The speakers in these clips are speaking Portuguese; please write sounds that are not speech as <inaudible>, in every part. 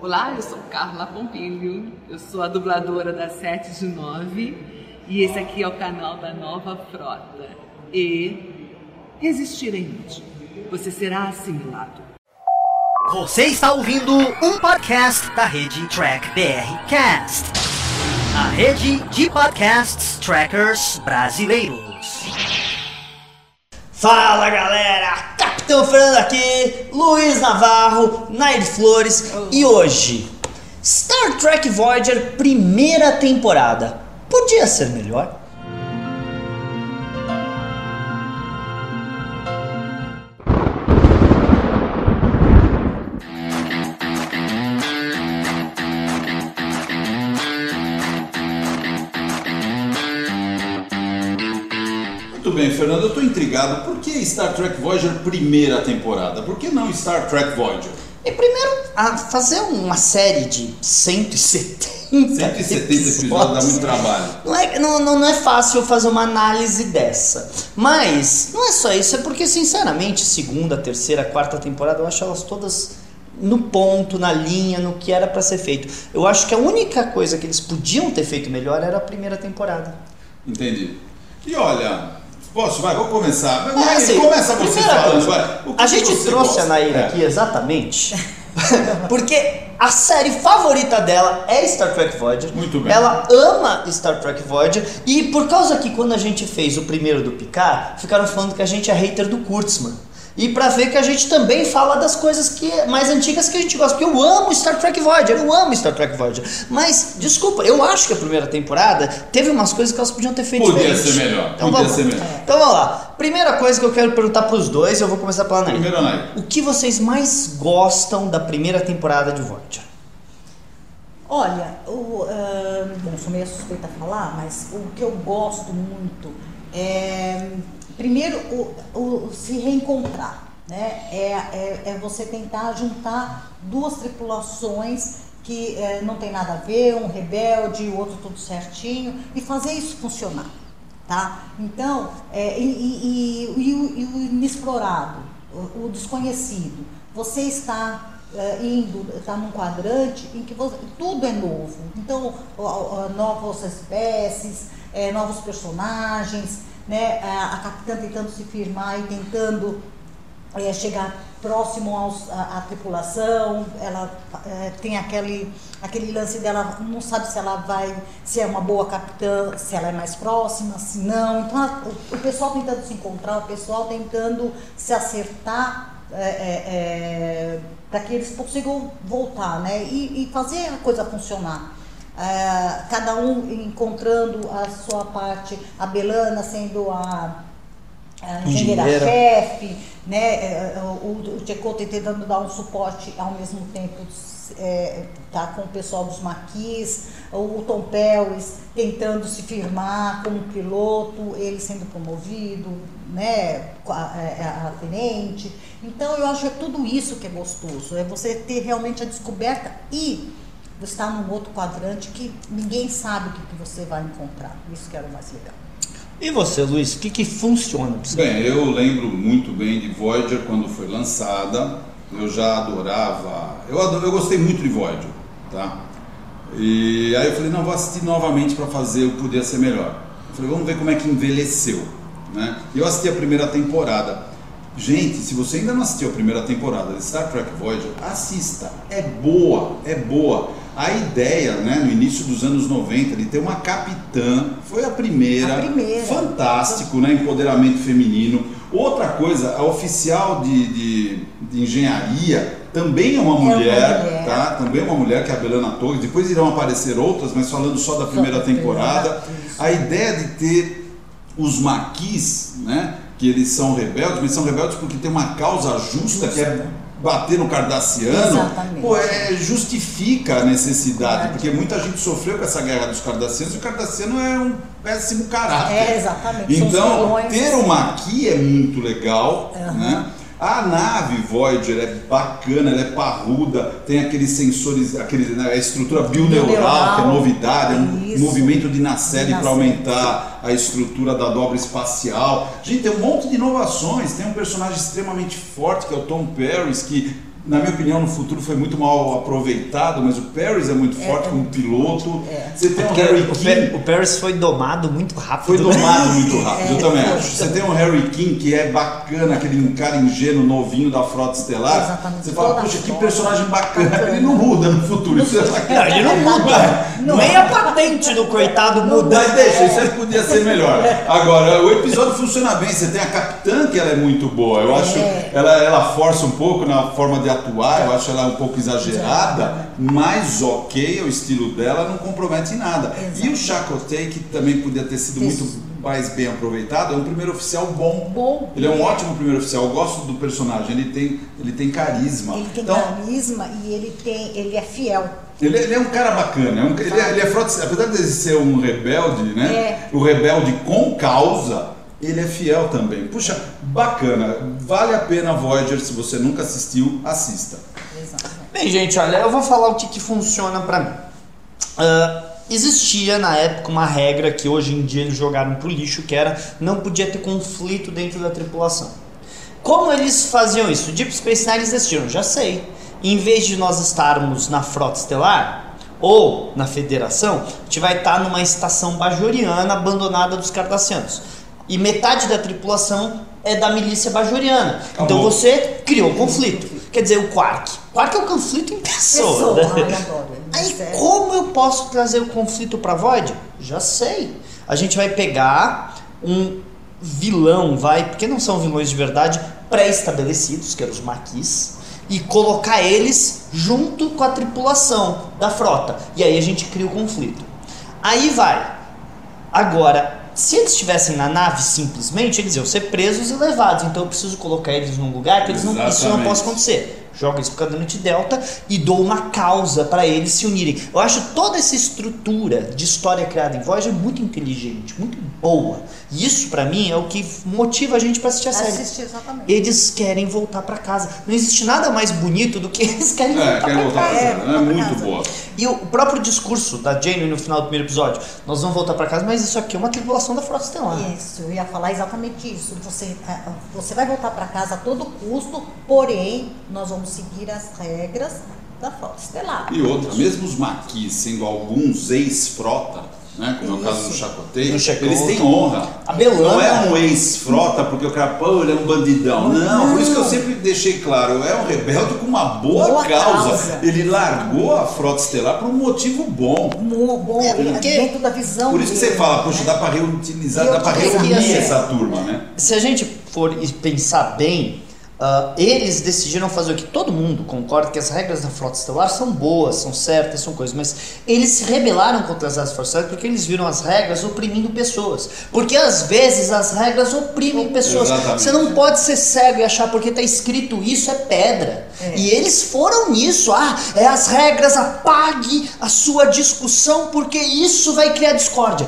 Olá, eu sou Carla Pompilho, eu sou a dubladora da 7 de 9 e esse aqui é o canal da Nova Frota. E resistir é inútil, você será assimilado. Você está ouvindo um podcast da rede Track BR Cast, a rede de podcasts trackers brasileiros. Fala galera, Capitão Fernando aqui, Luiz Navarro, Nair Flores e hoje Star Trek Voyager primeira temporada. Podia ser melhor? Intrigado. Por que Star Trek Voyager primeira temporada? Por que não Star Trek Voyager? E primeiro, a fazer uma série de 170 170 episódios dá muito trabalho. Não é, não, não, não é fácil fazer uma análise dessa. Mas não é só isso, é porque, sinceramente, segunda, terceira, quarta temporada, eu acho elas todas no ponto, na linha, no que era para ser feito. Eu acho que a única coisa que eles podiam ter feito melhor era a primeira temporada. Entendi. E olha, posso? Vai, vou começar. É, Vai, assim, começa você falando, que A gente trouxe gosta? a Naira É. aqui exatamente <laughs> porque a série favorita dela é Star Trek Voyager. Muito bem. Ela ama Star Trek Voyager e por causa que quando a gente fez o primeiro do Picard, ficaram falando que a gente é hater do Kurtzman. E pra ver que a gente também fala das coisas que mais antigas que a gente gosta. Porque eu amo Star Trek Voyager, eu amo Star Trek Voyager. Mas, desculpa, eu acho que a primeira temporada teve umas coisas que elas podiam ter feito Podia diferente. ser melhor, Então, podia vamos ser lá. melhor. Então vamos lá. Primeira coisa que eu quero perguntar pros dois, eu vou começar pela Nair. Primeiro, Nair. O que vocês mais gostam da primeira temporada de Voyager? Olha, o, ahn, bom, sou meio suspeita a falar, mas o que eu gosto muito é, primeiro, o, o se reencontrar. Né? É, é, é você tentar juntar duas tripulações que eh, não tem nada a ver, um rebelde, o outro tudo certinho, e fazer isso funcionar. Tá? Então, é, e, e- e- o- e o inexplorado, o, o desconhecido. Você está é, indo, está num quadrante em que você- tudo é novo. Então, novas espécies, é, novos personagens, né? a, a capitã tentando se firmar e tentando é, chegar próximo aos, à, à tripulação, ela é, tem aquele, aquele lance dela, não sabe se ela vai, se é uma boa capitã, se ela é mais próxima, se não. Então a- o, o pessoal tentando se encontrar, o pessoal tentando se acertar é, é, é, para que eles consigam voltar né? e, e fazer a coisa funcionar. É, cada um encontrando a sua parte, a Belana sendo a, a Engenheira. engenheira-chefe, né? é, O, o Tchekov tentando dar um suporte ao mesmo tempo é, tá com o pessoal dos maquis, o Tom Paris tentando se firmar como piloto, ele sendo promovido, né? A, é, a tenente. Então eu acho que é tudo isso que é gostoso, é você ter realmente a descoberta e você estar num outro quadrante que ninguém sabe o que, que você vai encontrar. Isso que era o mais legal. E você, Luiz, o que, que funciona pra você? Bem, eu lembro muito bem de Voyager quando foi lançada. Eu já adorava. Eu, eu gostei muito de Voyager, tá? E aí eu falei, não, vou assistir novamente para fazer o podia ser melhor. Eu falei, vamos ver como é que envelheceu, né? Eu assisti a primeira temporada. Gente, se você ainda não assistiu a primeira temporada de Star Trek Voyager, assista. É boa, é boa. A ideia, né, no início dos anos 90, de ter uma capitã, foi a primeira. A primeira. Fantástico, né? Empoderamento feminino. Outra coisa, a oficial de, de, de engenharia também é uma uma mulher, mulher. tá? Também é uma mulher que é a Belana Torres. Depois irão aparecer outras, mas falando só da primeira da temporada. isso. A ideia de ter os maquis, né? Que eles são rebeldes, mas são rebeldes porque tem uma causa justa, que é bater no cardassiano. Exatamente. Pô, é, justifica a necessidade, porque muita gente sofreu com essa guerra dos cardassianos e o cardassiano é um péssimo caráter. É, exatamente. Então, ter uma aqui é muito legal, Aham. né? A nave Voyager é bacana, ela é parruda, tem aqueles sensores, aquele, né, a estrutura bioneural, Bioneural, que é novidade, é um isso. movimento de nacelle para aumentar a estrutura da dobra espacial. Gente, tem um monte de inovações. Tem um personagem extremamente forte que é o Tom Paris, que na minha opinião, no futuro foi muito mal aproveitado, mas o Paris é muito É, forte é como piloto. É. Você tem um Porque Harry o, King. O Paris foi domado muito rápido. Foi né? domado muito <laughs> rápido, eu É, também acho. Você tem um Harry King que é bacana, aquele cara ingênuo, novinho da frota estelar. Exatamente, Você fala, toda a puxa, que personagem bacana. Ele não muda no futuro. Isso é Não, ele não muda. Nem a patente do coitado muda. Mas deixa, isso aí podia ser melhor. Agora, o episódio funciona bem. Você tem a capitã, que ela é muito boa. Eu acho É. ela, ela força um pouco na forma de atuar, eu acho ela um pouco exagerada, mas ok, é o estilo dela, não compromete em nada. E o Chakotay, que também podia ter sido Isso. muito mais bem aproveitado, é um primeiro oficial bom. Bom. Ele é um ótimo primeiro oficial. Eu gosto do personagem, ele tem, ele tem carisma. Ele tem então, carisma e ele tem, ele é fiel. ele, ele é um cara bacana, é um- ele, é, ele é apesar de ele ser um rebelde, né? É. O rebelde com causa, ele é fiel também. Puxa, bacana, vale a pena Voyager, se você nunca assistiu, assista. Exatamente. Bem, gente, olha, eu vou falar o que, que funciona pra mim. Ah, existia na época uma regra que hoje em dia eles jogaram pro lixo, que era não podia ter conflito dentro da tripulação. Como eles faziam isso? Deep Space Nine eles decidiram, já sei. Em vez de nós estarmos na frota estelar ou na Federação, a gente vai estar numa estação bajoriana abandonada dos cardassianos. E metade da tripulação é da milícia bajoriana. Então Acabou. você criou conflito. Quer dizer, o Quark. Quark é o conflito em pessoa. Pessoa, né? ele. <laughs> Aí como eu posso trazer o conflito pra Void? Já sei. A gente vai pegar um vilão, vai, porque não são vilões de verdade, pré-estabelecidos, que eram os maquis, e colocar eles junto com a tripulação da frota. E aí a gente cria o conflito. Aí vai. Agora, se eles estivessem na nave simplesmente, eles iam ser presos e levados. Então eu preciso colocar eles num lugar que eles não, isso não possa acontecer. Joga eles pro cadernante delta e dou uma causa para eles se unirem. Eu acho toda essa estrutura de história criada em Voyager muito inteligente, muito boa. E isso para mim é o que motiva a gente para assistir a série. Assistir exatamente. Eles querem voltar para casa. Não existe nada mais bonito do que eles querem É, voltar voltar casa. pra É, casa, é voltar pra muito casa. boa. E o próprio discurso da Jane no final do primeiro episódio, nós vamos voltar para casa, mas isso aqui é uma tripulação da Frota Estelar. Isso, eu ia falar exatamente isso. Você, ah, você vai voltar para casa a todo custo, porém, nós vamos seguir as regras da Frota Estelar. E outra, mesmo os maquis sendo alguns ex-frota, né, como é o caso do Isso. Chacotei, No Chacotei. eles têm honra. A Belana- Não é um ex-frota porque o cara, pô, ele é um bandidão. Não, por isso que eu sempre deixei claro, é um rebelde com uma boa, Boa causa. causa. Ele largou a frota estelar por um motivo bom. Mo- Bom, É, porque- dentro da visão. Por isso que você fala, poxa, né? dá pra reutilizar, dá pra Reutilizar. reunir Assim, essa turma, né? Se a gente for pensar bem, ah, eles decidiram fazer o que todo mundo concorda que as regras da Frota Estelar são boas, são certas, são coisas, mas eles se rebelaram contra as regras forçadas porque eles viram as regras oprimindo pessoas. Porque às vezes as regras oprimem pessoas. Exatamente. Você não pode ser cego e achar porque está escrito isso é pedra. É. E eles foram nisso. Ah, é as regras, apague a sua discussão porque isso vai criar discórdia.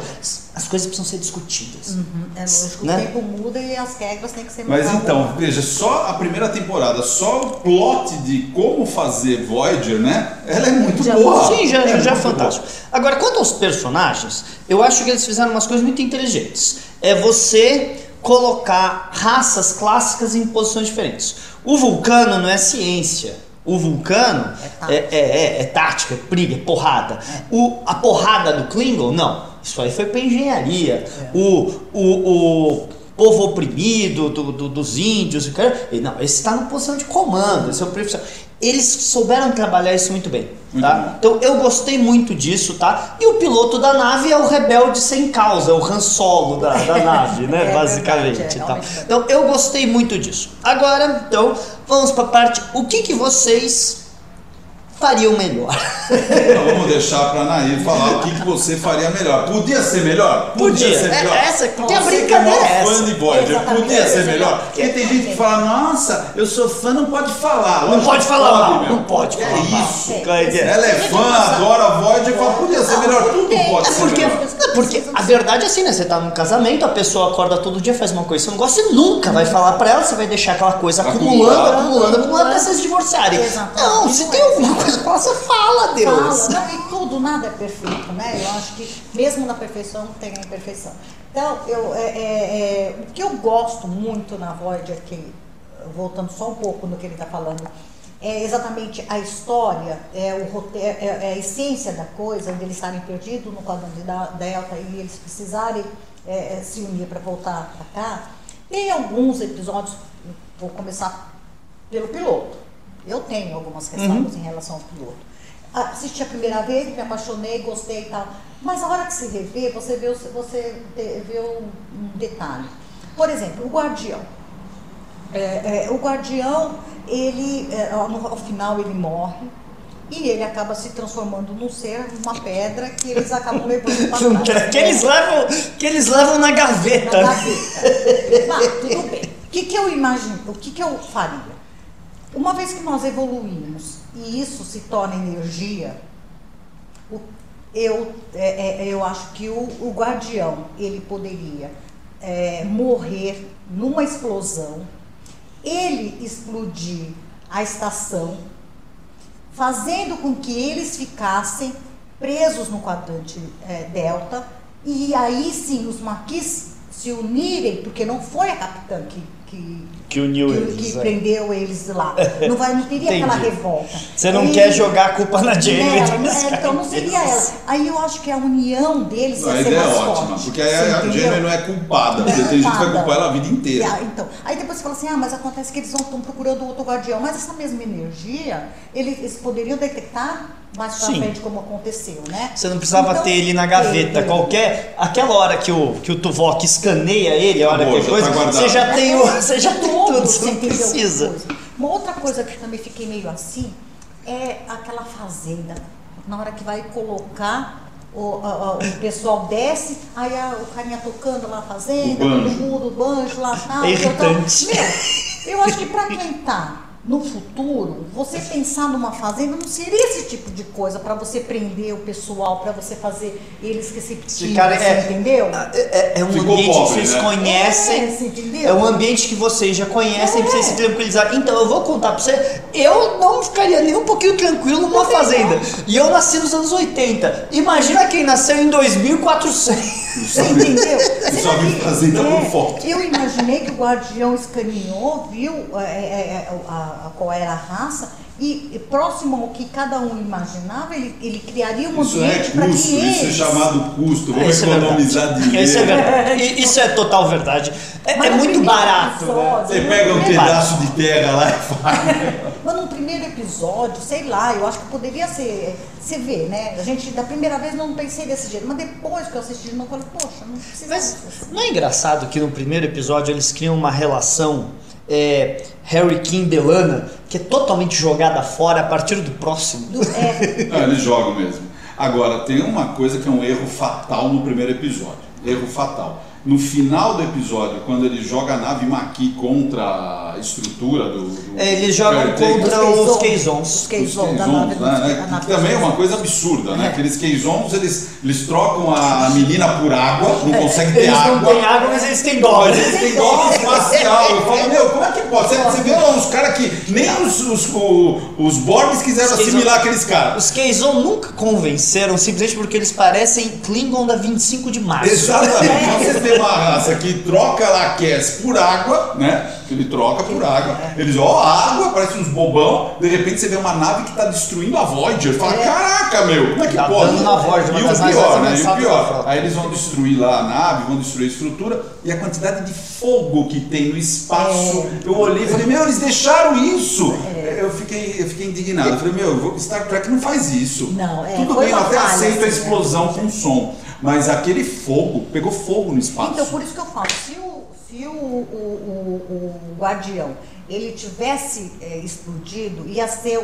As coisas precisam ser discutidas. Uhum, É lógico, Né? o tempo muda e as regras têm que ser Mas mudadas. então, veja, só a primeira temporada, só o plot de como fazer Voyager, né? Ela é muito Já- boa. Sim, já, já, já é fantástico. Agora, quanto aos personagens, eu acho que eles fizeram umas coisas muito inteligentes. É você colocar raças clássicas em posições diferentes. O vulcano não é ciência. O vulcano É é, é, é- é tática, é briga, é porrada. O, a porrada do Klingon, não. Isso aí foi pra engenharia. O, o, o povo oprimido do- do- dos índios, o cara- e não, esse está na posição de comando, esse é o profissional. Eles souberam trabalhar isso muito bem. Tá? bom. Então eu gostei muito disso, tá? E o piloto da nave é o rebelde sem causa, é o Han Solo da, da <laughs> nave, né? É Basicamente. é, tá? é. Então eu gostei muito disso. Agora, então, vamos pra parte. O que, que vocês fariam melhor? Então, vamos deixar pra Nair falar o que, que você faria melhor. Podia ser melhor? Podia. ser É, melhor. essa- porque a Você que é brincadeira é essa. podia ser melhor. Porque tem gente que fala, nossa, eu sou fã, não pode falar. Não Lógico pode falar mal, meu. não pode É falar mal. isso. É, é. Ela é fã, adora a Voyager e fala, podia ser melhor. Tudo É pode ser Porque, melhor. não, porque a verdade é assim, né? Você tá num casamento, a pessoa acorda todo dia, faz uma coisa que você não gosta, você nunca vai falar pra ela, você vai deixar aquela coisa acumulando, Acumulando. acumulando, acumulando, até vocês divorciarem. Não, se tem alguma coisa você fala, Deus. Fala, não, e tudo, nada é perfeito, né? Eu acho que mesmo na perfeição tem a imperfeição. Então, eu, é, é, é, o que eu gosto muito na Voyager, que, voltando só um pouco no que ele está falando, é exatamente a história, é, o roteiro, é, é a essência da coisa, de eles estarem perdidos no quadrante da Delta e eles precisarem é, é se unir para voltar para cá. Tem alguns episódios, vou começar pelo piloto. Eu tenho algumas ressalvas uhum. em relação ao piloto. Assisti a primeira vez, me apaixonei, gostei e tal. Mas a hora que se revê, você vê, você vê um detalhe. Por exemplo, o Guardião. É, é, o Guardião ele, é, ao final, ele morre e ele acaba se transformando num ser, numa pedra que eles acabam levando para <laughs> trás. que, eles levam, que eles levam na gaveta. Na gaveta. Mas, tudo bem. O que, que eu imagino? O que, que eu faria? Uma vez que nós evoluímos e isso se torna energia, eu, é, é, eu acho que o, o guardião ele poderia é, morrer numa explosão ele explodir a estação, fazendo com que eles ficassem presos no quadrante é, delta, e aí sim os maquis se unirem, porque não foi a capitã que, que que uniu que, eles. Que é. prendeu eles lá. <laughs> Não, vai, não teria aquela revolta. Você não e, quer jogar a culpa na Jane é, Então não seria ela. Aí eu acho que a união deles não, ia ser mais é ótima, forte. porque a, a Jane não é culpada, porque tem gente que vai culpar ela a vida inteira. É, então, aí depois você fala assim, ah, mas acontece que eles estão procurando outro guardião. Mas essa mesma energia, eles, eles poderiam detectar mais pra Sim. frente como aconteceu, né? Você não precisava então, ter ele na gaveta. Ele, qualquer. Aquela hora que o, que o Tuvok escaneia ele, a hora Boa, que coisa, tá você já tem o. Você já tem tudo, você não precisa. Uma outra coisa que também fiquei meio assim é aquela fazenda. Na hora que vai colocar o, o, o, pessoal desce, aí a, o carinha tocando lá a fazenda, todo mundo, o banjo lá, tal. É irritante. Meu, eu acho que pra quem tá no futuro, você pensar numa fazenda não seria esse tipo de coisa para você prender o pessoal, para você fazer eles receptivos, cara, é, entendeu? É, é, é um Ficou ambiente pobre, que vocês né? conhecem. É, é, um ambiente que vocês já conhecem, é. vocês se tranquilizar. Então, eu vou contar para você, eu não ficaria nem um pouquinho tranquilo numa fazenda. E eu nasci nos anos 80. Imagina quem nasceu em 2400. Você entendeu? Você só fazenda por foto. Eu imaginei que o guardião escaneou, viu é, a qual era a raça, e, e, próximo ao que cada um imaginava, ele, ele criaria um isso é ambiente é para que Isso é chamado custo, vamos é economizar dinheiro. Isso é verdade. Isso é total verdade. É, é muito barato. Né? Você pega um pedaço de terra lá e faz. Mas no primeiro episódio, sei lá, eu acho que poderia ser. Você vê, né? A gente, da primeira vez, não pensei desse jeito, mas depois que eu assisti de novo, eu falei, poxa, não precisa. Mas não é engraçado que no primeiro episódio eles criam uma relação é, Harry King Delana, que é totalmente jogada fora a partir do próximo. Do, é. Não, <laughs> eles jogam mesmo. Agora, tem uma coisa que é um erro fatal no primeiro episódio. Erro fatal. No final do episódio, quando ele joga a nave Maqui contra a estrutura do. do é, eles jogam contra os Keizons. Os Keizons, da nave, né? né? Que também é uma coisa absurda, né? É. Aqueles Keizons, eles, eles trocam a menina por água, não é. conseguem ter eles água. Eles não têm água, mas eles têm dó. Eles têm dó espacial. Eu falo, meu, como é que pode? Você, você vê lá uns caras que nem os, os, os, os Borgs quiseram os assimilar aqueles caras. Os Keizon nunca convenceram, simplesmente porque eles parecem Klingon da 25 de março. Exatamente. Tem uma raça que troca lá Cass por água, né? Ele troca por água. Eles, ó, água, parece uns bobão. De repente você vê uma nave que tá destruindo a Voyager. Fala, é. caraca, meu, como é que tá pode? Na Voyager, e o pior, né? E o pior. Aí eles vão destruir lá a nave, vão destruir a estrutura. E a quantidade de fogo que tem no espaço. É. Eu olhei e falei, meu, eles deixaram isso. É. Eu, fiquei, eu fiquei indignado. Eu falei, meu, Star Trek não faz isso. Não, é. Tudo bem, eu até aceito assim, a explosão com som. Mas aquele fogo, pegou fogo no espaço. Então, por isso que eu falo, se o, se o, o, o, o guardião ele tivesse é, explodido, ia ser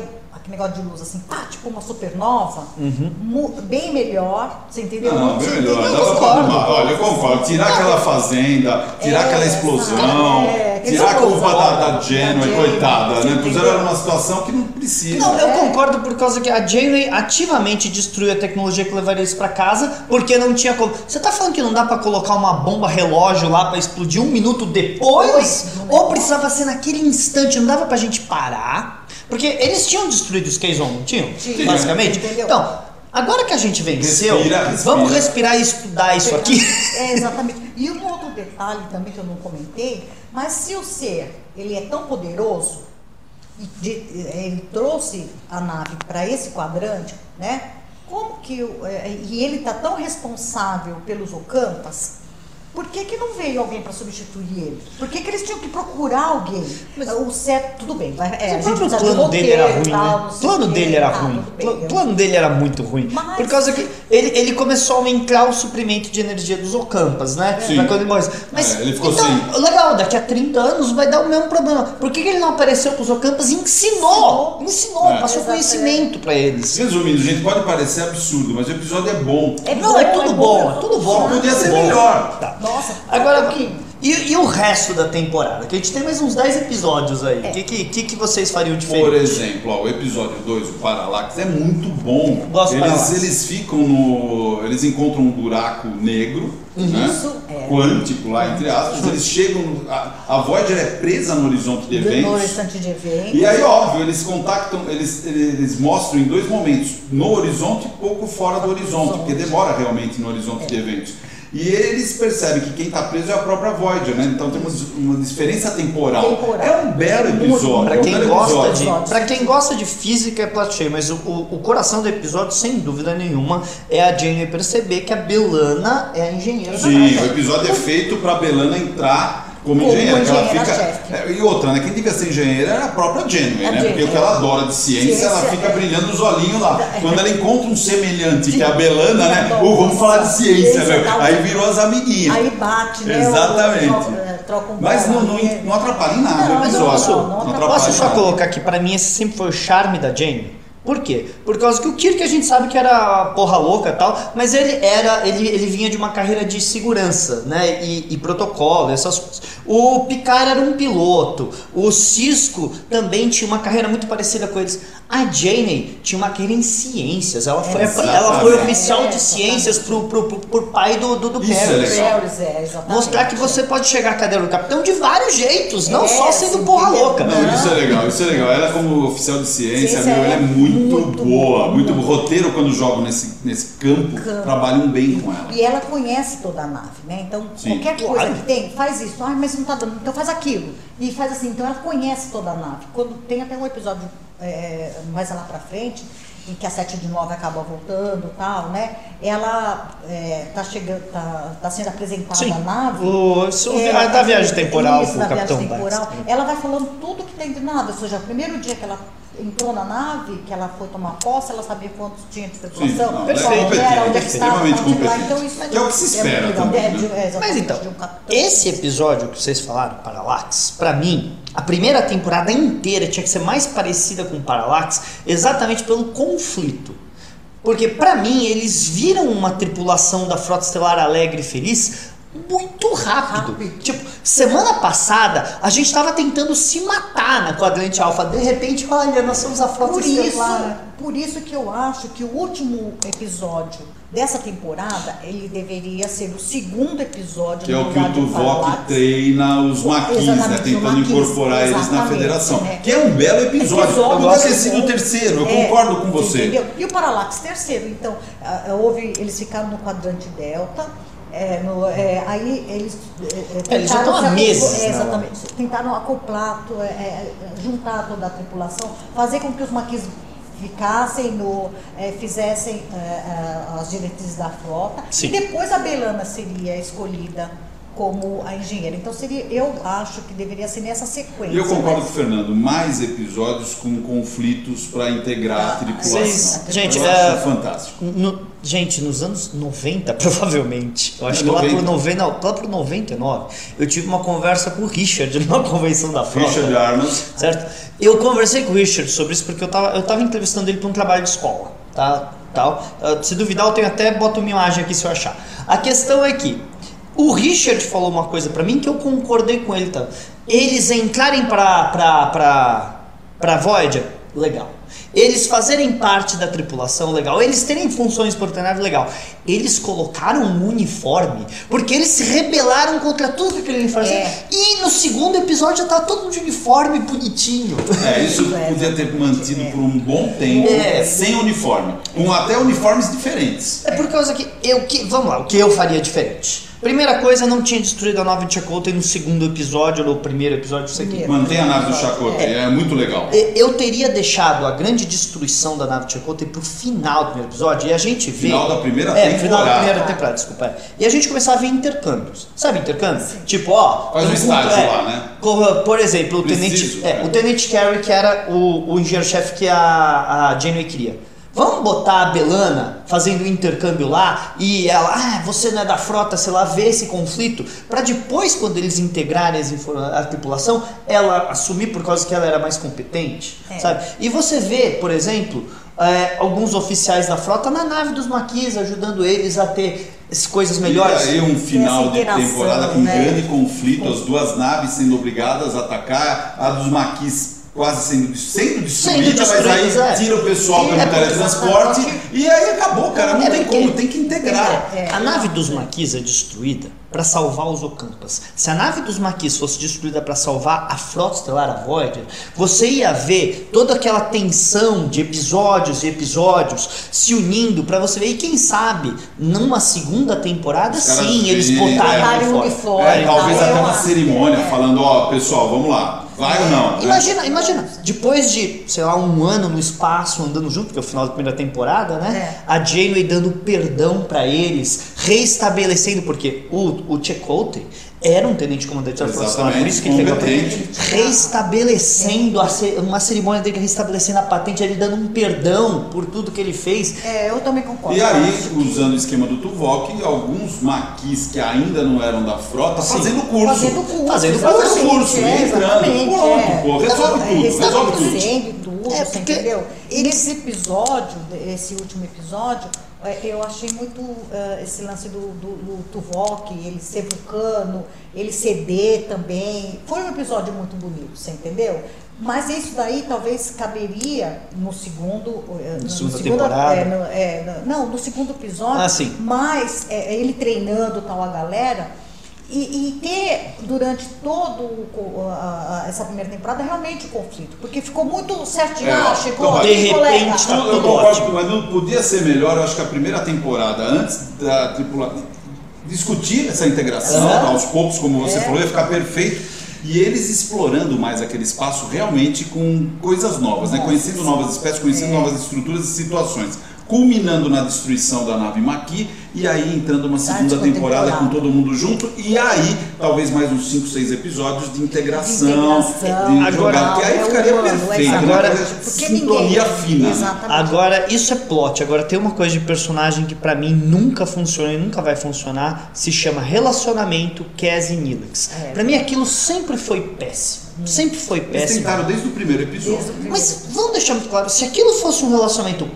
aquele negócio de luz assim, pá, tipo uma supernova, uhum. bem melhor, você entendeu? Não, bem melhor. Eu concordo, olha, eu concordo. Tirar aquela fazenda, tirar é, aquela explosão, é, tirar a culpa da, da Janeway, coitada, né? Puseram ela numa situação que não precisa. Não, eu concordo por causa que a Janeway ativamente destruiu a tecnologia que levaria isso para casa, porque não tinha como. Você tá falando que não dá para colocar uma bomba relógio lá para explodir um minuto depois? Ou precisava ser naquele instante, não dava pra gente parar? Porque eles tinham destruído os Kazon, não tinham? Sim. Basicamente. Entendeu? Então, agora que a gente venceu, respira, respira. vamos respirar e estudar isso aqui. É, exatamente. E um outro detalhe também que eu não comentei, mas se o ser ele é tão poderoso, de- ele trouxe a nave para esse quadrante, né? Como que o- é, e ele está tão responsável pelos Ocampas? Por que, que não veio alguém para substituir ele? Por que, que eles tinham que procurar alguém? o certo, tudo bem, é, a o próprio plano dele era ruim, e tal, né? O plano dele era ruim. O plano dele era muito ruim. Mas- Por causa que ele, ele começou a aumentar o suprimento de energia dos Ocampas, né? Sim. Pra quando ele morre. Mas, É, ele ficou então, sem. legal, daqui a 30 anos vai dar o mesmo problema. Por que, que ele não apareceu pros Ocampas e ensinou? Ensinou, É. passou Exato, conhecimento pra eles. Resumindo, gente, pode parecer absurdo, mas o episódio é bom. É Não, é tudo bom, é é tudo bom. Só podia ser bom. melhor. Tá. Nossa, Agora, pouquinho. E, e o resto da temporada? Que a gente tem mais uns 10 episódios aí. O que, que, que, que vocês fariam diferente? Por exemplo, ó, o episódio 2, o Parallax, é muito bom. Gosto eles, eles ficam no. Eles encontram um buraco negro, né? Isso, é. Quântico lá, entre aspas. Eles chegam. A, a Voyager é presa no horizonte de no eventos. restante de eventos. E aí, óbvio, eles contactam, eles, eles mostram em dois momentos, no horizonte e pouco fora do horizonte, porque demora realmente no horizonte de eventos. E eles percebem que quem está preso é a própria Voyager, né? Então temos uma diferença temporal. Temporal. É um belo episódio. Pra é um quem, belo gosta episódio. de, pra quem gosta de física é cheio, mas o, o, o coração do episódio, sem dúvida nenhuma, é a Jane perceber que a Belana é a engenheira da Sim, nave. o episódio é feito para Belana entrar como, Como engenheira. que ela engenheira-chefe. fica, é, e outra, né? Quem devia ser engenheira era a própria A né? Porque o que ela adora de ciência, Ciência, ela fica é. brilhando os olhinhos lá. É. Quando ela encontra um semelhante, que é a Belana, né? Ou vamos falar de ciência, Ciência, né? tal. Aí virou as amiguinhas. Aí bate, né? Exatamente. é, troca um Mas não, bola não, ali. não atrapalha em nada Não, o mas eu episódio. posso- não, Não não atrapalha Posso só nada. colocar aqui, pra mim esse sempre foi o charme da Jane. Por quê? Por causa que o Kirk a gente sabe que era porra louca e tal, mas ele era, ele, ele vinha de uma carreira de segurança, né? E, e protocolo, essas coisas. O Picard era um piloto, o Cisco também tinha uma carreira muito parecida com eles. A Jane tinha uma carreira em ciências, ela foi, Exatamente. ela foi oficial É, de ciências pro, pro, pro, pro pai do, do, do Isso é Paris. é, exatamente. Mostrar que você pode chegar à cadeira do capitão de vários jeitos, não É, só sendo porra louca. Não, isso é legal, isso é legal. Ela como oficial de ciência, Ciência meu, ela é é muito, muito boa, boa, muito boa. Roteiro, quando jogam nesse, nesse campo, Campo. trabalham bem com ela. E ela conhece toda a nave, né? Então, Sim, qualquer coisa claro. que tem, faz isso. Ai, mas não tá dando, então faz aquilo. E faz assim, então ela conhece toda a nave. Quando tem até um episódio é, mais lá pra frente, em que a 7 de 9 acaba voltando e tal, né? Ela é, tá chegando, tá, tá sendo apresentada Sim. a nave. O, isso, É, a da viagem isso, temporal isso, pro da Capitão viagem temporal. Ela vai falando tudo que tem de nada. Ou seja, o primeiro dia que ela entrou na nave, que ela foi tomar posse, ela sabia quantos tinha de tripulação, Sim, não, qual é era, onde é que estava, extremamente onde lá. competente. Então isso Que é o que se espera É, né? de- é, exatamente, Mas então, um esse episódio que vocês falaram, Parallax, pra mim, a primeira temporada inteira tinha que ser mais parecida com Parallax exatamente pelo conflito. Porque pra mim, eles viram uma tripulação da Frota Estelar alegre e feliz muito rápido. Rápido. Tipo, semana passada, a gente tava tentando se matar na quadrante alfa. De repente, olha, nós somos a Frota Por isso, por isso que eu acho que o último episódio dessa temporada, ele deveria ser o segundo episódio Que é no o que lugar o de Tuvok treina os maquis, né? Tentando maquis, incorporar eles na federação. né? Que é um belo episódio. Episódio Podia ter sido o terceiro, eu É, concordo com você. Entendeu? E o Parallax terceiro, então, ah, houve, eles ficaram no quadrante delta. É, no- é, aí eles é, é, Eles já tentaram estão há meses, é, né, exatamente, tentaram acoplar, é, é, juntar toda a tripulação, fazer com que os maquis ficassem no, é, fizessem é, é, as diretrizes da frota. Sim. e depois a Belana seria escolhida como a engenheira. Então seria, eu acho que deveria ser nessa sequência. E eu concordo mas- com o Fernando, mais episódios com conflitos para integrar a tripulação. Vocês- gente, eu é- acho fantástico. No- gente, nos anos 90, <laughs> provavelmente, eu acho É, que lá 90. pro, 90, não, lá pro 99, eu tive uma conversa com o Richard <laughs> numa convenção da frota. Richard Armas. Certo? Eu conversei com o Richard sobre isso porque eu tava, eu tava entrevistando ele para um trabalho de escola, tá? Tal. Ah, Se duvidar, eu tenho até boto uma imagem aqui se eu achar. A questão é que o Richard falou uma coisa para mim que eu concordei com ele, tá? Eles entrarem pra, pra, pra, pra Voyager, legal. Eles fazerem parte da tripulação, legal. Eles terem funções importantes, legal. Eles colocaram um uniforme porque eles se rebelaram contra tudo que aquele uniforme É. fazia. E no segundo episódio já tá todo de uniforme bonitinho. É, isso É, podia ter mantido por um bom tempo, É. sem uniforme. Com até uniformes diferentes. É por causa que eu que vamos lá, o que eu faria diferente? Primeira coisa, não tinha destruído a nave de Chakotay no segundo episódio, ou no primeiro episódio, isso aqui. Mantém a nave do Chakotay, é. muito legal. E- Eu teria deixado a grande destruição da nave de Chakotay pro final do primeiro episódio e a gente vê. Final da primeira é, final da temporada. primeira temporada, desculpa. é. E a gente começava a ver intercâmbios. Sabe intercâmbio? Tipo, ó. Faz um estágio é, lá, né? Por exemplo, o Preciso, tenente, é, é. o tenente Carey, que era o, o engenheiro-chefe que a, a Janeway queria. Vamos botar a Belana fazendo um intercâmbio lá e ela, ah, você não é da frota, sei lá, ver esse conflito, pra depois, quando eles integrarem a tripulação, ela assumir por causa que ela era mais competente, É. sabe? E você vê, por exemplo, é, alguns oficiais da frota na nave dos maquis ajudando eles a ter as coisas melhores. E aí um final de temporada com né? grande conflito, as duas naves sendo obrigadas a atacar, a dos maquis quase sendo, sendo destruída, mas aí é. tira o pessoal pelo É, teletransporte e aí acabou, cara. Não É, tem como, tem que integrar. É. A nave dos maquis é destruída para salvar os Ocampas. Se a nave dos maquis fosse destruída para salvar a frota estelar a Voyager, você ia ver toda aquela tensão de episódios e episódios se unindo para você ver. E quem sabe, numa segunda temporada, sim, eles Botarem é, um fora. uniforme. É, talvez até uma acho. cerimônia É. falando, ó, pessoal, vamos lá, vai ou não? né? Imagina, imagina, depois de, sei lá, um ano no espaço andando junto, que é o final da primeira temporada, né? É. A Janeway dando perdão pra eles, reestabelecendo, porque o, o Chakotay era um tenente comandante da Frota Estelar, por isso que ele pegou a Exatamente, patente. Restabelecendo a ce- uma cerimônia dele, restabelecendo a patente, ele dando um perdão por tudo que ele fez. É, eu também concordo. E aí, que- usando o esquema do Tuvok, alguns maquis que ainda não eram da frota fazendo curso. Fazendo curso. Fazendo exatamente, curso, é, entrando, exatamente, pronto, é. pô, resolve É, tudo, resolve tudo. restabelecendo tudo, É, porque entendeu? E nesse episódio, esse último episódio, eu achei muito é, esse lance do, do, do Tuvok, ele ser vulcano, ele ceder também. Foi um episódio muito bonito, você entendeu? Mas isso daí talvez caberia no segundo. é, no segunda segundo- temporada. é, no- é, no- não, no segundo episódio. Ah, sim. Mas é, ele treinando tal a galera. E, e ter durante todo o a- essa primeira temporada realmente o conflito, porque ficou muito certinho, É, ah, chegou então, de colega. repente, tá Eu, eu tudo concordo, ótimo. mas não podia ser melhor. Eu acho que a primeira temporada, antes da tripulação, discutir essa integração aos poucos, como você É. falou, ia ficar perfeito. E eles explorando mais aquele espaço realmente com coisas novas, né? conhecendo novas espécies, conhecendo É. novas estruturas e situações. Culminando na destruição da nave Maqui e aí entrando uma segunda segunda temporada com todo mundo junto e aí talvez mais uns 5, 6 episódios de integração, De integração, de Agora- jogar, porque aí é ficaria perfeito, né? Agora- sintonia ninguém- fina. né? Exatamente. Agora, isso é plot. Agora, tem uma coisa de personagem que pra mim nunca funciona e nunca vai funcionar. Se chama relacionamento Cass e Neelix. É. Pra mim, aquilo sempre foi péssimo. Sempre foi Eles péssimo. tentaram desde o primeiro episódio. Desde o primeiro. Mas vamos deixar muito claro: se aquilo fosse um relacionamento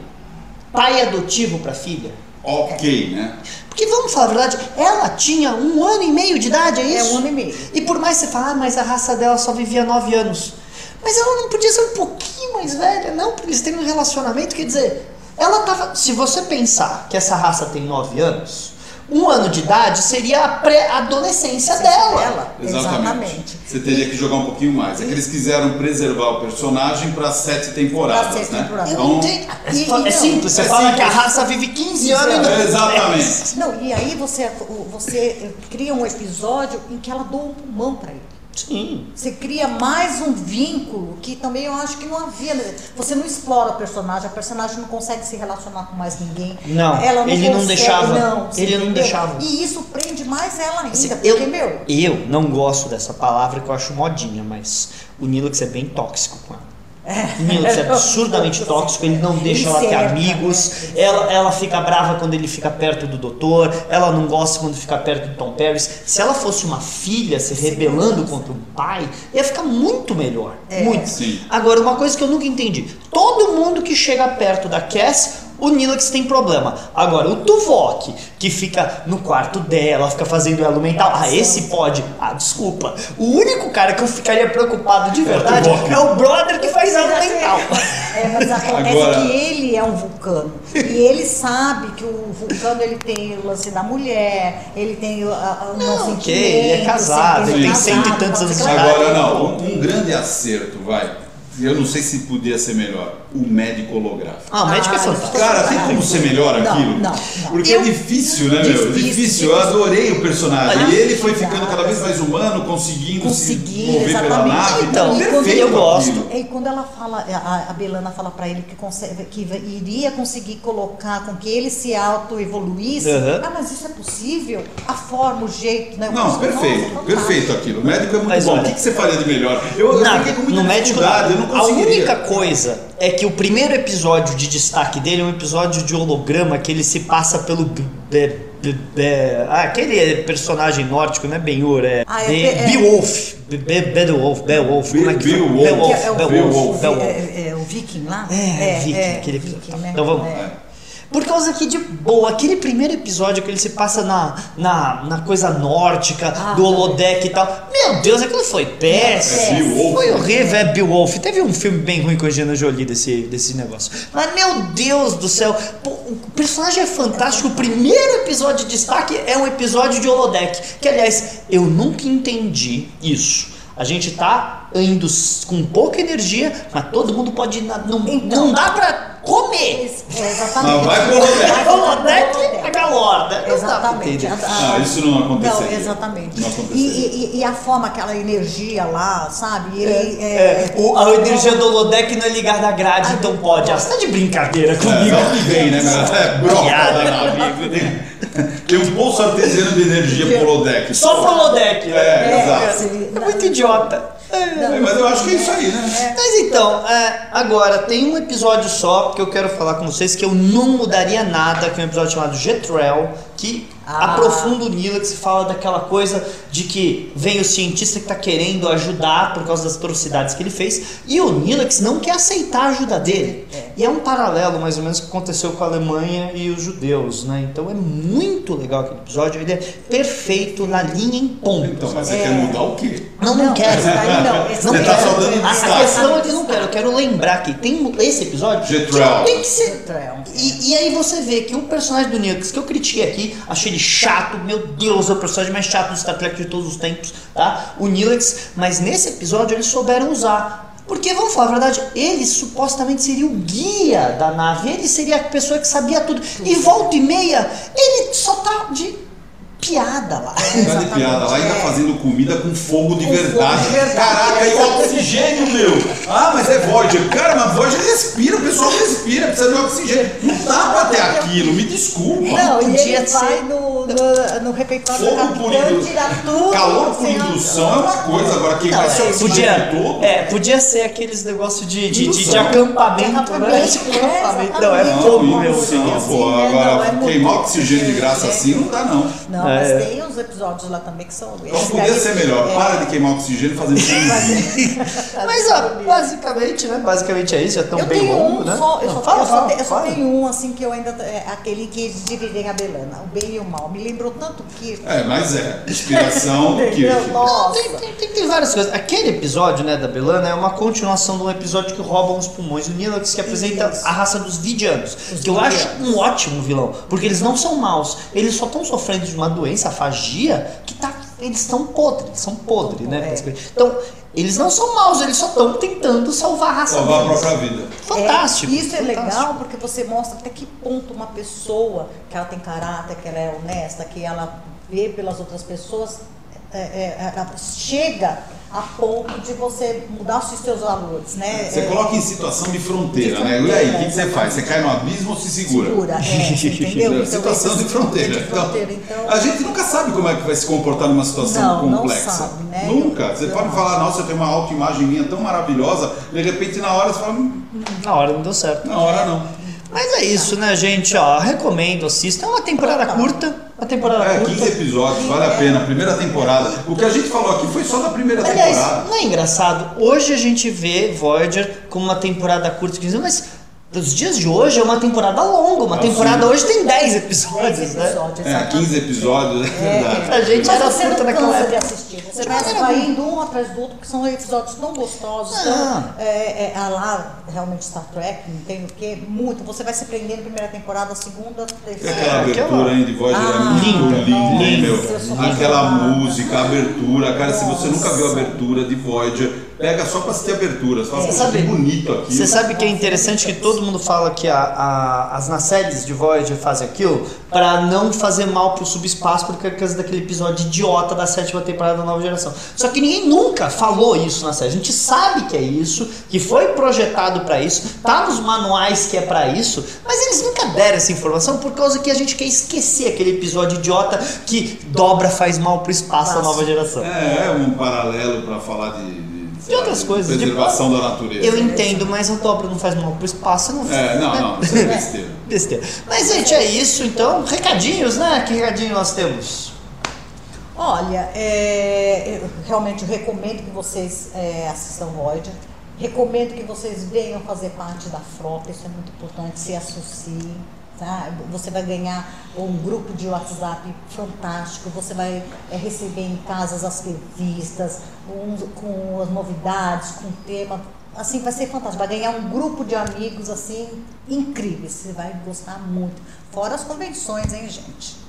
pai adotivo pra filha. Ok, né? Porque vamos falar a verdade, ela tinha um ano e meio de idade, é É isso? um ano e meio. E por mais que você fale, ah, mas a raça dela só vivia nove anos. Mas ela não podia ser um pouquinho mais velha, não, porque eles têm um relacionamento, quer dizer, ela tava. Se você pensar que essa raça tem nove anos, um ano de idade seria a pré-adolescência dela. Dela, Exatamente. Você teria que jogar um pouquinho mais. É que eles quiseram preservar o personagem para sete temporadas, Pra sete né? temporadas. Então, É, E- é simples, você é fala que a simples. raça vive 15 anos não. Exatamente. Não, e aí você, você cria um episódio em que ela doa um pulmão pra ele. Sim. Você cria mais um vínculo que também eu acho que não havia. né? Você não explora o personagem, a personagem não consegue se relacionar com mais ninguém. Não, ela ele não consegue- deixava. Não, Ele não entendeu? deixava. E isso prende mais ela ainda, Assim, porque, eu, meu. eu não gosto dessa palavra que eu acho modinha, mas o Nilux é bem tóxico com ela. O Nilux é absurdamente tóxico, ele não deixa ela ter amigos, né? ela, ela fica brava quando ele fica perto do doutor, ela não gosta quando fica perto do Tom Paris. Se ela fosse uma filha se rebelando contra um pai, ia ficar muito melhor. É. Muito. Sim. Agora, uma coisa que eu nunca entendi: todo mundo que chega perto da Cass, o Nilux tem problema. Agora, o Tuvok, que fica no quarto dela, fica fazendo elo mental, ah, esse pode. Ah, desculpa. O único cara que eu ficaria preocupado de verdade Tuvok. é o brother que faz elo mental. É, mas acontece Agora- que ele é um vulcano. E ele sabe que o vulcano ele tem o lance da mulher, ele tem o, a, o Não, ele é casado, ele ele tem cento e tantos anos de idade. Agora não, um, um grande acerto, vai. Eu não sei se podia ser melhor. O médico holográfico. Ah, o médico é Ah, fantástico. Cara, tem como ser melhor Não, aquilo? não, não. Porque Eu- é difícil, né, meu? Difícil, Difícil. Eu difícil. adorei o personagem. Olha, e ele foi ficando cada vez mais humano, conseguindo Conseguir, se mover pela exatamente. nave. Então, perfeito eu gosto. aquilo. E quando ela fala, a, a Belana fala pra ele que, consegue, que iria conseguir colocar com que ele se auto-evoluísse. Uhum. Ah, mas isso é possível? A forma, o jeito, né? Eu Não, perfeito, Nossa, perfeito aquilo. O médico é muito Mas bom. olha- o que, que você faria de melhor? Eu, eu Nada, fiquei com muita no médico eu não A conseguiria. única coisa é que o primeiro episódio de destaque dele é um episódio de holograma que ele se passa pelo. Be, be, be- ah, aquele personagem nórdico, não é Ben-Hur, é, Ah, é é- Beowulf. Be- Be- Beowulf, Beowulf, como é que Beowulf. Beowulf, é o, Beowulf, o, Beowulf. é, é o Viking lá? É, Viking, aquele Viking, episódio. né? Então vamos. Por causa que, de boa, aquele primeiro episódio que ele se passa na, na, na coisa nórdica, Ah, do tá. holodeck e tal. Meu Deus, aquilo foi péssimo. É, foi horrível, é Beowulf. Teve um filme bem ruim com a Angelina Jolie desse, desse negócio. Mas, meu Deus do céu, pô, o personagem é fantástico. O primeiro episódio de destaque é um episódio de holodeck. Que, aliás, eu nunca entendi isso. A gente tá indo com pouca energia, mas todo mundo pode ir na, não, Então. não dá pra comer. É, exatamente. Não, vai pro holodeck. Vai pro Holodeck holodeck. é galorda. Não dá pra Exatamente. entender. Ah, isso não aconteceria. Não, exatamente. Não e, e- e a forma, aquela energia lá, sabe? Ele, É, o- a energia do holodeck não é ligada à grade, então pode. Ah, você tá de brincadeira É, comigo. não que vem, né, meu? É broca Piada. da nave. Tem- Tem um pulso artesiano de energia pro holodeck. Só pro holodeck. né? É, exato. assim, É muito idiota. É, mas eu acho que é isso aí, né? Mas então, é, agora tem um episódio só que eu quero falar com vocês que eu não mudaria nada, que é um episódio chamado Jetrel, que Ah. aprofunda o Nilax e fala daquela coisa de que vem o cientista que está querendo ajudar por causa das atrocidades que ele fez e o Nilax não quer aceitar a ajuda dele. E é um paralelo mais ou menos que aconteceu com a Alemanha e os judeus, né? Então é muito legal aquele episódio, ele é perfeito na linha em ponto. Então, mas você quer mudar o quê? Não, não, quero. não, <laughs> esse Não daí Você tá quero. só dando A-. A questão é que eu não quero. Eu quero lembrar que tem esse episódio Jetrel. que tem que ser. E, e aí você vê que o personagem do Nix, que eu critiquei aqui, achei ele chato, meu Deus, é o personagem mais chato do Star Trek de todos os tempos, tá? O Nilix, mas nesse episódio eles souberam usar. Porque, vamos falar a verdade, ele supostamente seria o guia da nave, ele seria a pessoa que sabia tudo. E volta e meia, ele só tá de piada lá. Tá de piada lá, ainda é. fazendo comida com fogo de Com fogo verdade. de verdade. Caraca, e o oxigênio, meu? Ah, mas é Voyager. Cara, mas Voyager respira, o pessoal respira, precisa de oxigênio. Não dá pra ter aquilo, me desculpa. Não, e podia ele ser- vai no, no, no refeitório Fogo tirar tudo. Calor por sem a- indução é uma coisa, agora quem Não, vai ser é, podia, todo. é, podia ser aqueles negócios de, de, de, de acampamento, né? De é, acampamento. Não, é fogo, Não, meu. pô, Assim, né? Não, agora é queimar oxigênio de graça é. assim não dá não. Não, É. mas tem uns episódios lá também que são. Então podia ser melhor. é, Para de queimar oxigênio fazendo. <laughs> <laughs> Mas ó, basicamente, né? Basicamente é isso, é tão bem longo, um né? só, eu só, tenho um assim que eu ainda. É, aquele que dividem a Belana, o bem e o mal. Me lembrou tanto que. É, mas é. Inspiração. <laughs> Não, Nossa. tem, tem, tem, tem várias coisas. Aquele episódio, né, da Belana é uma continuação de um episódio que roubam os pulmões do Nilax, que apresenta Isso. a raça dos Vidianos. Os que eu acho um ótimo vilão, porque eles não são maus, eles só estão sofrendo de uma doença, a fagia, que tá. Eles estão podres, são podres, né? É. Então, eles não são maus, eles só estão tentando salvar a raça Salvar a deles. própria vida. Fantástico. É, isso é fantástico. legal porque você mostra até que ponto uma pessoa que ela tem caráter, que ela é honesta, que ela vê pelas outras pessoas, é, é, ela chega a ponto de você mudar os seus valores, né? Você É, coloca em situação de fronteira, De né? E aí, fronteira, o que, que você faz? Você cai no abismo ou se segura? segura, é, <laughs> entendeu? Então, situação esse- de fronteira. de fronteira, Então, então- a gente nunca sabe como é que vai se comportar numa situação Não, não complexa. sabe, né? Nunca. Eu- Você eu pode falar, nossa, eu tenho uma autoimagem minha tão maravilhosa, de repente na hora você fala, "Hum, Na hora não deu certo. na hora não. Mas é isso, né, gente? Ó, recomendo, assista. É uma temporada curta. Uma temporada É, curta. 15 episódios, vale a pena, primeira temporada. O que a gente falou aqui foi só da primeira Aliás, temporada. não é engraçado? Hoje a gente vê Voyager com uma temporada curta, 15 mas Os dias de hoje é uma temporada longa, uma Ah, temporada hoje tem 10 episódios, Esse né? episódio, É, exatamente. 15 episódios, é verdade. Pra gente Mas era você naquela cansa de época. assistir. Você vai, vai indo um atrás do outro, porque são episódios tão gostosos. Tão, Ah. é, é, a lá, realmente Star Trek, não tem o quê, muito. Você vai se prendendo na primeira temporada, segunda, terceira. aquela aquela- abertura de Voyager Ah, é muito linda, linda, hein, linda. meu? Aquela música, a abertura, cara, se você nunca viu a Nossa. abertura de Voyager, pega só pra assistir a abertura. Você fala, Você "Poxa, sabe- bonito aqui. Você sabe que é interessante que todo mundo fala que a, a- as nacelles de Voyager fazem aquilo pra não fazer mal pro subespaço por causa daquele episódio idiota da sétima temporada da nova geração. Só que ninguém nunca falou isso na série. A gente sabe que é isso, que foi projetado pra isso, tá nos manuais que é pra isso, mas eles nunca deram essa informação por causa que a gente quer esquecer aquele episódio idiota que dobra faz mal pro espaço da nova geração. É, é um paralelo pra falar de, de, De outras coisas, de- preservação da natureza. Eu entendo, mas a dobra não faz mal pro espaço, não É, não, não, isso é <laughs> besteira. besteira. Mas, gente, é isso. Então, recadinhos, né? Que recadinho nós temos? Olha, é, eu realmente recomendo que vocês é, assistam Voyager. Recomendo que vocês venham fazer parte da frota, isso é muito importante, se associem. Tá? Você vai ganhar um grupo de WhatsApp fantástico, você vai é, receber em casas as revistas, um- com as novidades, com o tema. Assim, vai ser fantástico. Vai ganhar um grupo de amigos assim incríveis. Você vai gostar muito. Fora as convenções, hein, gente?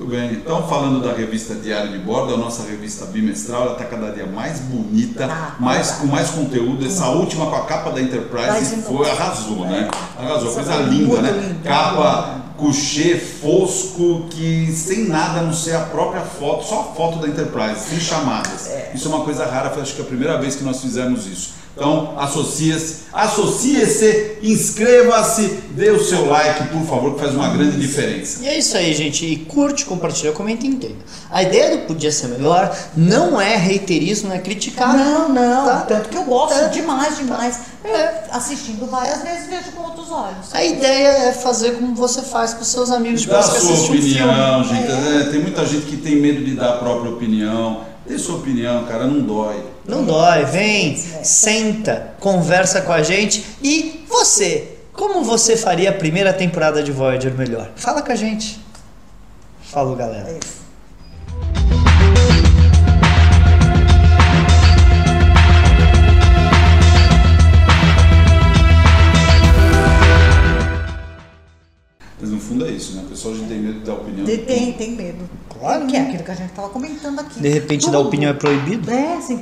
Tudo bem. Então, falando da revista Diário de Bordo, a nossa revista bimestral, ela está cada dia mais bonita, Ah, mais, verdade. com mais conteúdo. Essa última com a capa da Enterprise foi, arrasou, né? Arrasou. Isso Coisa linda, muito né? Capa couchê, fosco, que sem nada a não ser a própria foto, só a foto da Enterprise, sem chamadas. Isso é uma coisa rara, foi acho que a primeira vez que nós fizemos isso. Então, associe-se, associe-se, inscreva-se, dê o seu like, por favor, que faz uma grande diferença. E é isso aí, gente. E curte, compartilha, comenta e entenda. A ideia do Podia Ser Melhor não é reiterismo, não é criticar. Não, não. Tá? Tanto que eu gosto É. demais, demais. Eu, É. assistindo várias vezes, vejo com outros olhos. A ideia é fazer como você faz com seus amigos Dá a sua um opinião, filme. gente. É, tem muita gente que tem medo de dar a própria opinião. Dê sua opinião, cara, não dói. Não dói, vem, senta, conversa com a gente. E você, como você faria a primeira temporada de Voyager melhor? Fala com a gente. Falou, galera. É isso. Mas no fundo é isso, né? O pessoal já tem medo de dar opinião. De- Tem, tem medo. Claro, Que é né? aquilo que a gente estava comentando aqui. De repente, dar Tudo. opinião é proibido? É, assim,